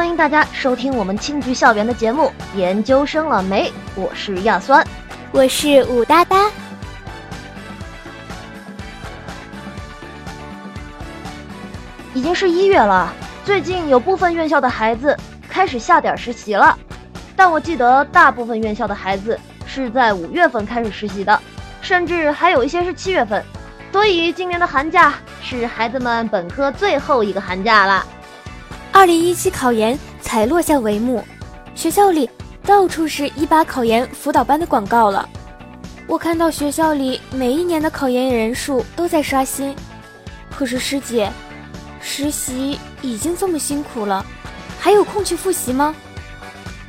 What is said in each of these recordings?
欢迎大家收听我们青桔校园的节目《研究生了没》，我是亚酸，我是武哒哒。已经是一月了，最近有部分院校的孩子开始下点实习了，但我记得大部分院校的孩子是在五月份开始实习的，甚至还有一些是七月份，所以今年的寒假是孩子们本科最后一个寒假了。二零一七考研才落下帷幕，学校里到处是一把考研辅导班的广告了。我看到学校里每一年的考研人数都在刷新，可是师姐。实习已经这么辛苦了，还有空去复习吗？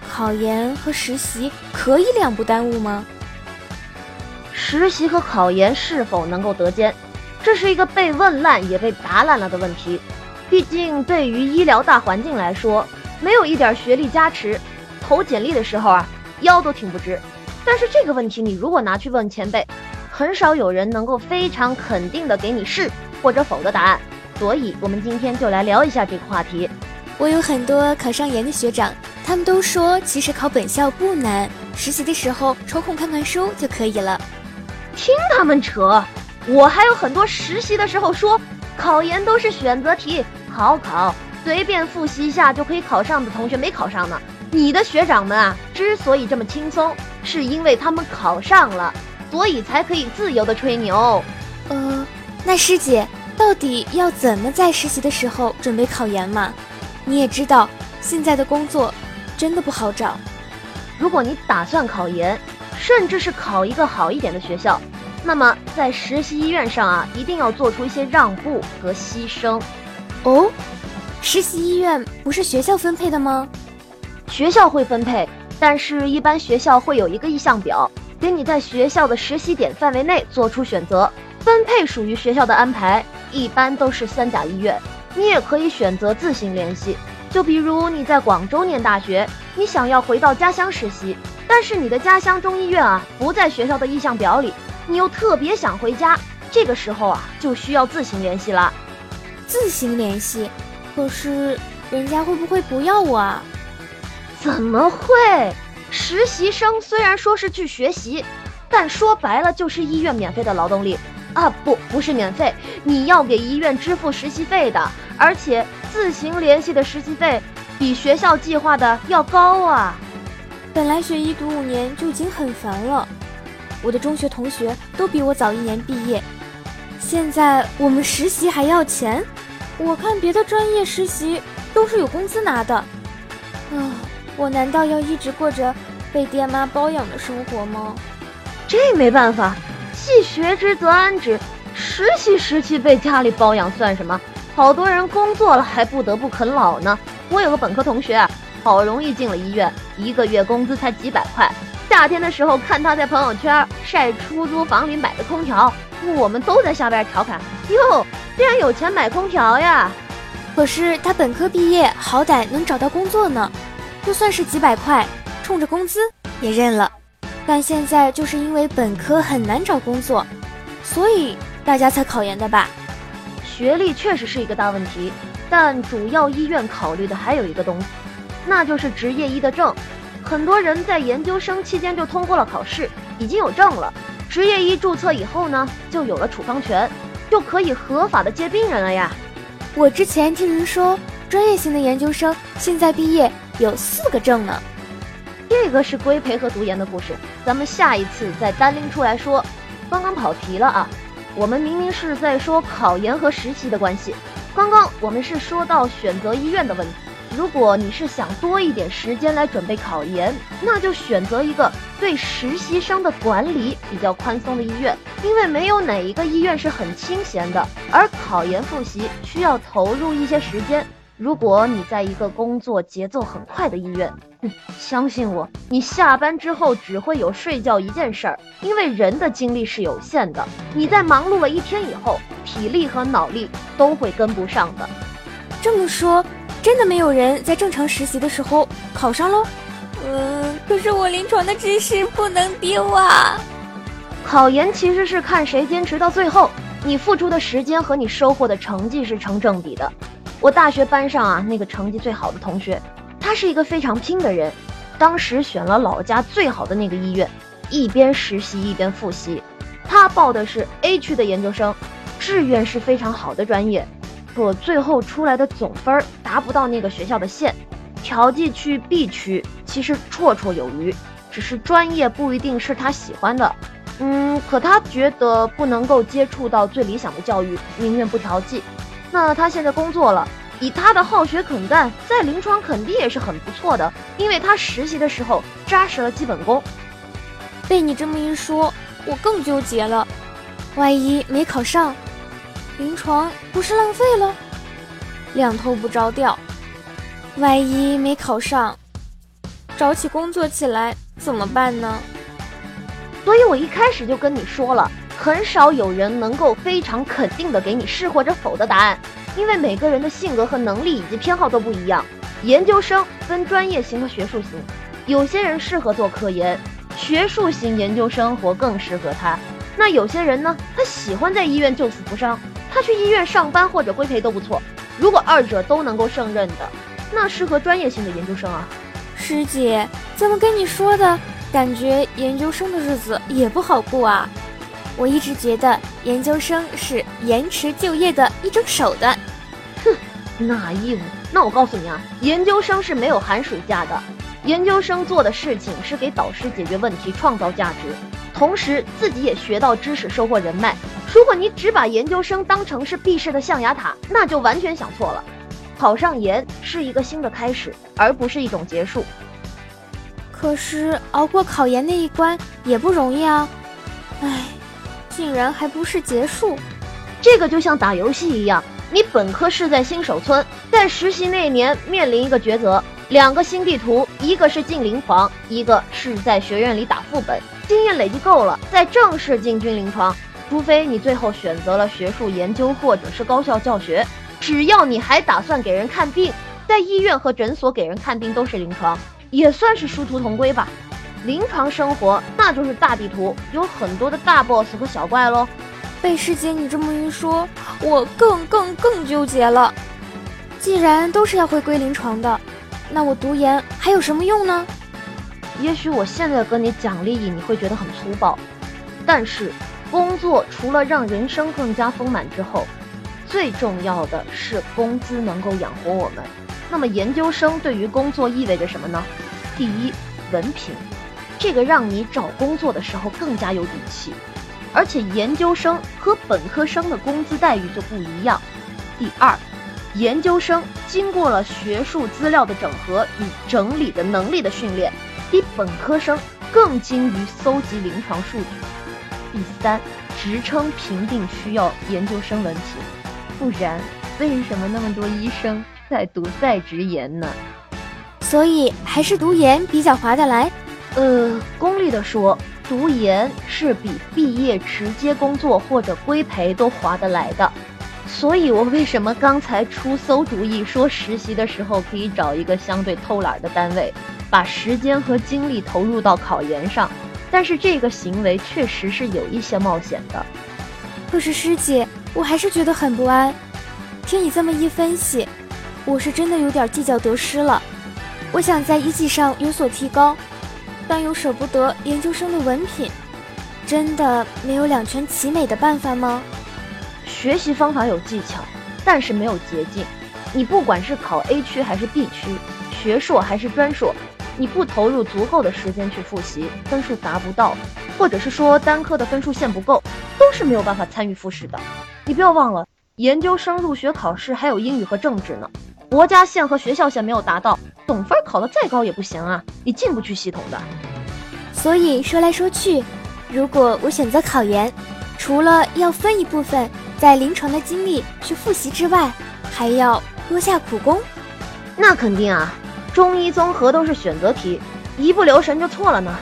考研和实习可以两不耽误吗？实习和考研是否能够得兼，这是一个被问烂也被答烂了的问题。毕竟对于医疗大环境来说，没有一点学历加持，投简历的时候啊腰都挺不直。但是这个问题你如果拿去问前辈，很少有人能够非常肯定的给你是或者否的答案。所以，我们今天就来聊一下这个话题。我有很多考上研的学长，他们都说其实考本校不难，实习的时候抽空看看书就可以了。听他们扯，我还有很多实习的时候说考研都是选择题，好考，随便复习一下就可以考上的同学没考上呢。你的学长们啊，之所以这么轻松，是因为他们考上了，所以才可以自由的吹牛。呃，那师姐。到底要怎么在实习的时候准备考研嘛？你也知道，现在的工作真的不好找。如果你打算考研，甚至是考一个好一点的学校，那么在实习医院上啊，一定要做出一些让步和牺牲。哦，实习医院不是学校分配的吗？学校会分配，但是一般学校会有一个意向表，给你在学校的实习点范围内做出选择，分配属于学校的安排。一般都是三甲医院，你也可以选择自行联系。就比如你在广州念大学，你想要回到家乡实习，但是你的家乡中医院啊不在学校的意向表里，你又特别想回家，这个时候啊就需要自行联系了。自行联系，可是人家会不会不要我啊？怎么会？实习生虽然说是去学习，但说白了就是医院免费的劳动力。啊不，不是免费，你要给医院支付实习费的，而且自行联系的实习费比学校计划的要高啊。本来学医读五年就已经很烦了，我的中学同学都比我早一年毕业，现在我们实习还要钱。我看别的专业实习都是有工资拿的，啊，我难道要一直过着被爹妈包养的生活吗？这没办法。既学之则安之，实习时期被家里包养算什么？好多人工作了还不得不啃老呢。我有个本科同学，好容易进了医院，一个月工资才几百块。夏天的时候看他在朋友圈晒出租房里买的空调，我们都在下边调侃：哟，竟然有钱买空调呀！可是他本科毕业，好歹能找到工作呢，就算是几百块，冲着工资也认了。但现在就是因为本科很难找工作，所以大家才考研的吧？学历确实是一个大问题，但主要医院考虑的还有一个东西，那就是执业医的证。很多人在研究生期间就通过了考试，已经有证了。执业医注册以后呢，就有了处方权，就可以合法的接病人了呀。我之前听人说，专业型的研究生现在毕业有四个证呢。这个是规培和读研的故事，咱们下一次再单拎出来说。刚刚跑题了啊，我们明明是在说考研和实习的关系。刚刚我们是说到选择医院的问题。如果你是想多一点时间来准备考研，那就选择一个对实习生的管理比较宽松的医院，因为没有哪一个医院是很清闲的，而考研复习需要投入一些时间。如果你在一个工作节奏很快的医院，相信我，你下班之后只会有睡觉一件事儿，因为人的精力是有限的。你在忙碌了一天以后，体力和脑力都会跟不上的。这么说，真的没有人在正常实习的时候考上喽？嗯，可是我临床的知识不能丢啊。考研其实是看谁坚持到最后，你付出的时间和你收获的成绩是成正比的。我大学班上啊，那个成绩最好的同学，他是一个非常拼的人，当时选了老家最好的那个医院，一边实习一边复习。他报的是 A 区的研究生，志愿是非常好的专业，可最后出来的总分达不到那个学校的线，调剂去 B 区其实绰绰有余，只是专业不一定是他喜欢的。嗯，可他觉得不能够接触到最理想的教育，宁愿不调剂。那他现在工作了，以他的好学肯干，在临床肯定也是很不错的，因为他实习的时候扎实了基本功。被你这么一说。我更纠结了，万一没考上，临床不是浪费了？两头不着调，万一没考上，找起工作起来怎么办呢？所以我一开始就跟你说了，很少有人能够非常肯定的给你是或者否的答案，因为每个人的性格和能力以及偏好都不一样。研究生分专业型和学术型，有些人适合做科研。学术型研究生活更适合他。那有些人呢，他喜欢在医院救死扶伤，他去医院上班或者规培都不错。如果二者都能够胜任的，那适合专业性的研究生啊。师姐，怎么跟你说的？感觉研究生的日子也不好过啊。我一直觉得研究生是延迟就业的一种手段。哼，那义务？那我告诉你啊，研究生是没有寒暑假的。研究生做的事情是给导师解决问题、创造价值，同时自己也学到知识、收获人脉。如果你只把研究生当成是毕业的象牙塔，那就完全想错了。考上研是一个新的开始，而不是一种结束。可是熬过考研那一关也不容易啊！唉，竟然还不是结束。这个就像打游戏一样，你本科是在新手村，在实习那年面临一个抉择。两个新地图，一个是进灵房，一个是在学院里打副本。经验累积够了，再正式进军临床。除非你最后选择了学术研究或者是高校教学，只要你还打算给人看病，在医院和诊所给人看病都是临床，也算是殊途同归吧。临床生活那就是大地图，有很多的大 boss 和小怪喽。被师姐你这么一说，我更更更纠结了。既然都是要回归临床的。那我读研还有什么用呢？也许我现在跟你讲利益，你会觉得很粗暴。但是，工作除了让人生更加丰满之后，最重要的是工资能够养活我们。那么，研究生对于工作意味着什么呢？第一，文凭，这个让你找工作的时候更加有底气。而且，研究生和本科生的工资待遇就不一样。第二。研究生经过了学术资料的整合与整理的能力的训练，比本科生更精于搜集临床数据。第三，职称评定需要研究生文凭，不然为什么那么多医生在读在职研呢？所以还是读研比较划得来。呃，功利的说，读研是比毕业直接工作或者规培都划得来的。所以，我为什么刚才出馊主意，说实习的时候可以找一个相对偷懒的单位，把时间和精力投入到考研上？但是这个行为确实是有一些冒险的。可是师姐，我还是觉得很不安。听你这么一分析，我是真的有点计较得失了。我想在一技上有所提高，但又舍不得研究生的文凭。真的没有两全其美的办法吗？学习方法有技巧，但是没有捷径。你不管是考 A 区还是 B 区，学硕还是专硕，你不投入足够的时间去复习，分数达不到，或者是说单科的分数线不够，都是没有办法参与复试的。你不要忘了，研究生入学考试还有英语和政治呢，国家线和学校线没有达到，总分考得再高也不行啊，你进不去系统的。所以说来说去，如果我选择考研，除了要分一部分。在临床的经历去复习之外，还要多下苦功。那肯定啊，中医综合都是选择题，一不留神就错了呢。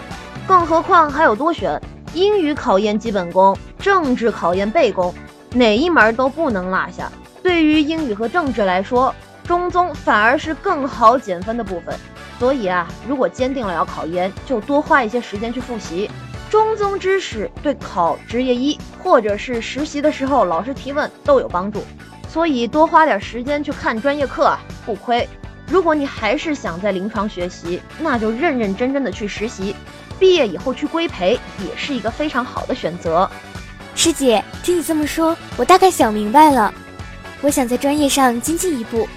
更何况还有多选，英语考研基本功，政治考研背功，哪一门都不能落下。对于英语和政治来说，中综反而是更好减分的部分。所以啊，如果坚定了要考研，就多花一些时间去复习。中综知识对考职业医或者是实习的时候老师提问都有帮助，所以多花点时间去看专业课啊，不亏。如果你还是想在临床学习，那就认认真真的去实习，毕业以后去规培也是一个非常好的选择。师姐，听你这么说，我大概想明白了。我想在专业上精进一步，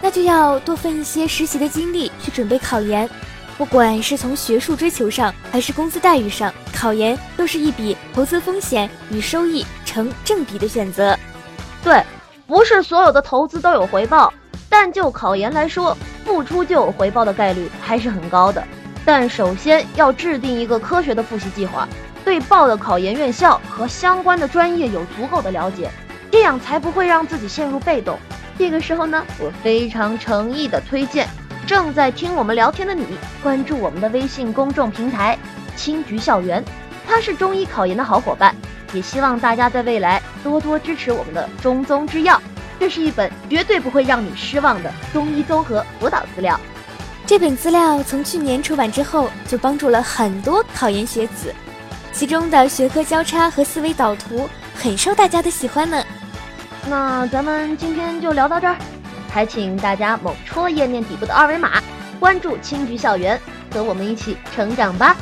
那就要多分一些实习的精力去准备考研。不管是从学术追求上，还是工资待遇上，考研都是一笔投资风险与收益成正比的选择。对，不是所有的投资都有回报，但就考研来说，付出就有回报的概率还是很高的。但首先要制定一个科学的复习计划。对报的考研院校和相关的专业有足够的了解，这样才不会让自己陷入被动。这个时候呢，我非常诚意的推荐正在听我们聊天的你，关注我们的微信公众平台“青桔校园”，它是中医考研的好伙伴。也希望大家在未来多多支持我们的中宗之药，这是一本绝对不会让你失望的中医综合辅导资料。这本资料从去年出版之后，就帮助了很多考研学子。其中的学科交叉和思维导图很受大家的喜欢呢。那咱们今天就聊到这儿，还请大家猛戳页面底部的二维码，关注青桔校园，和我们一起成长吧。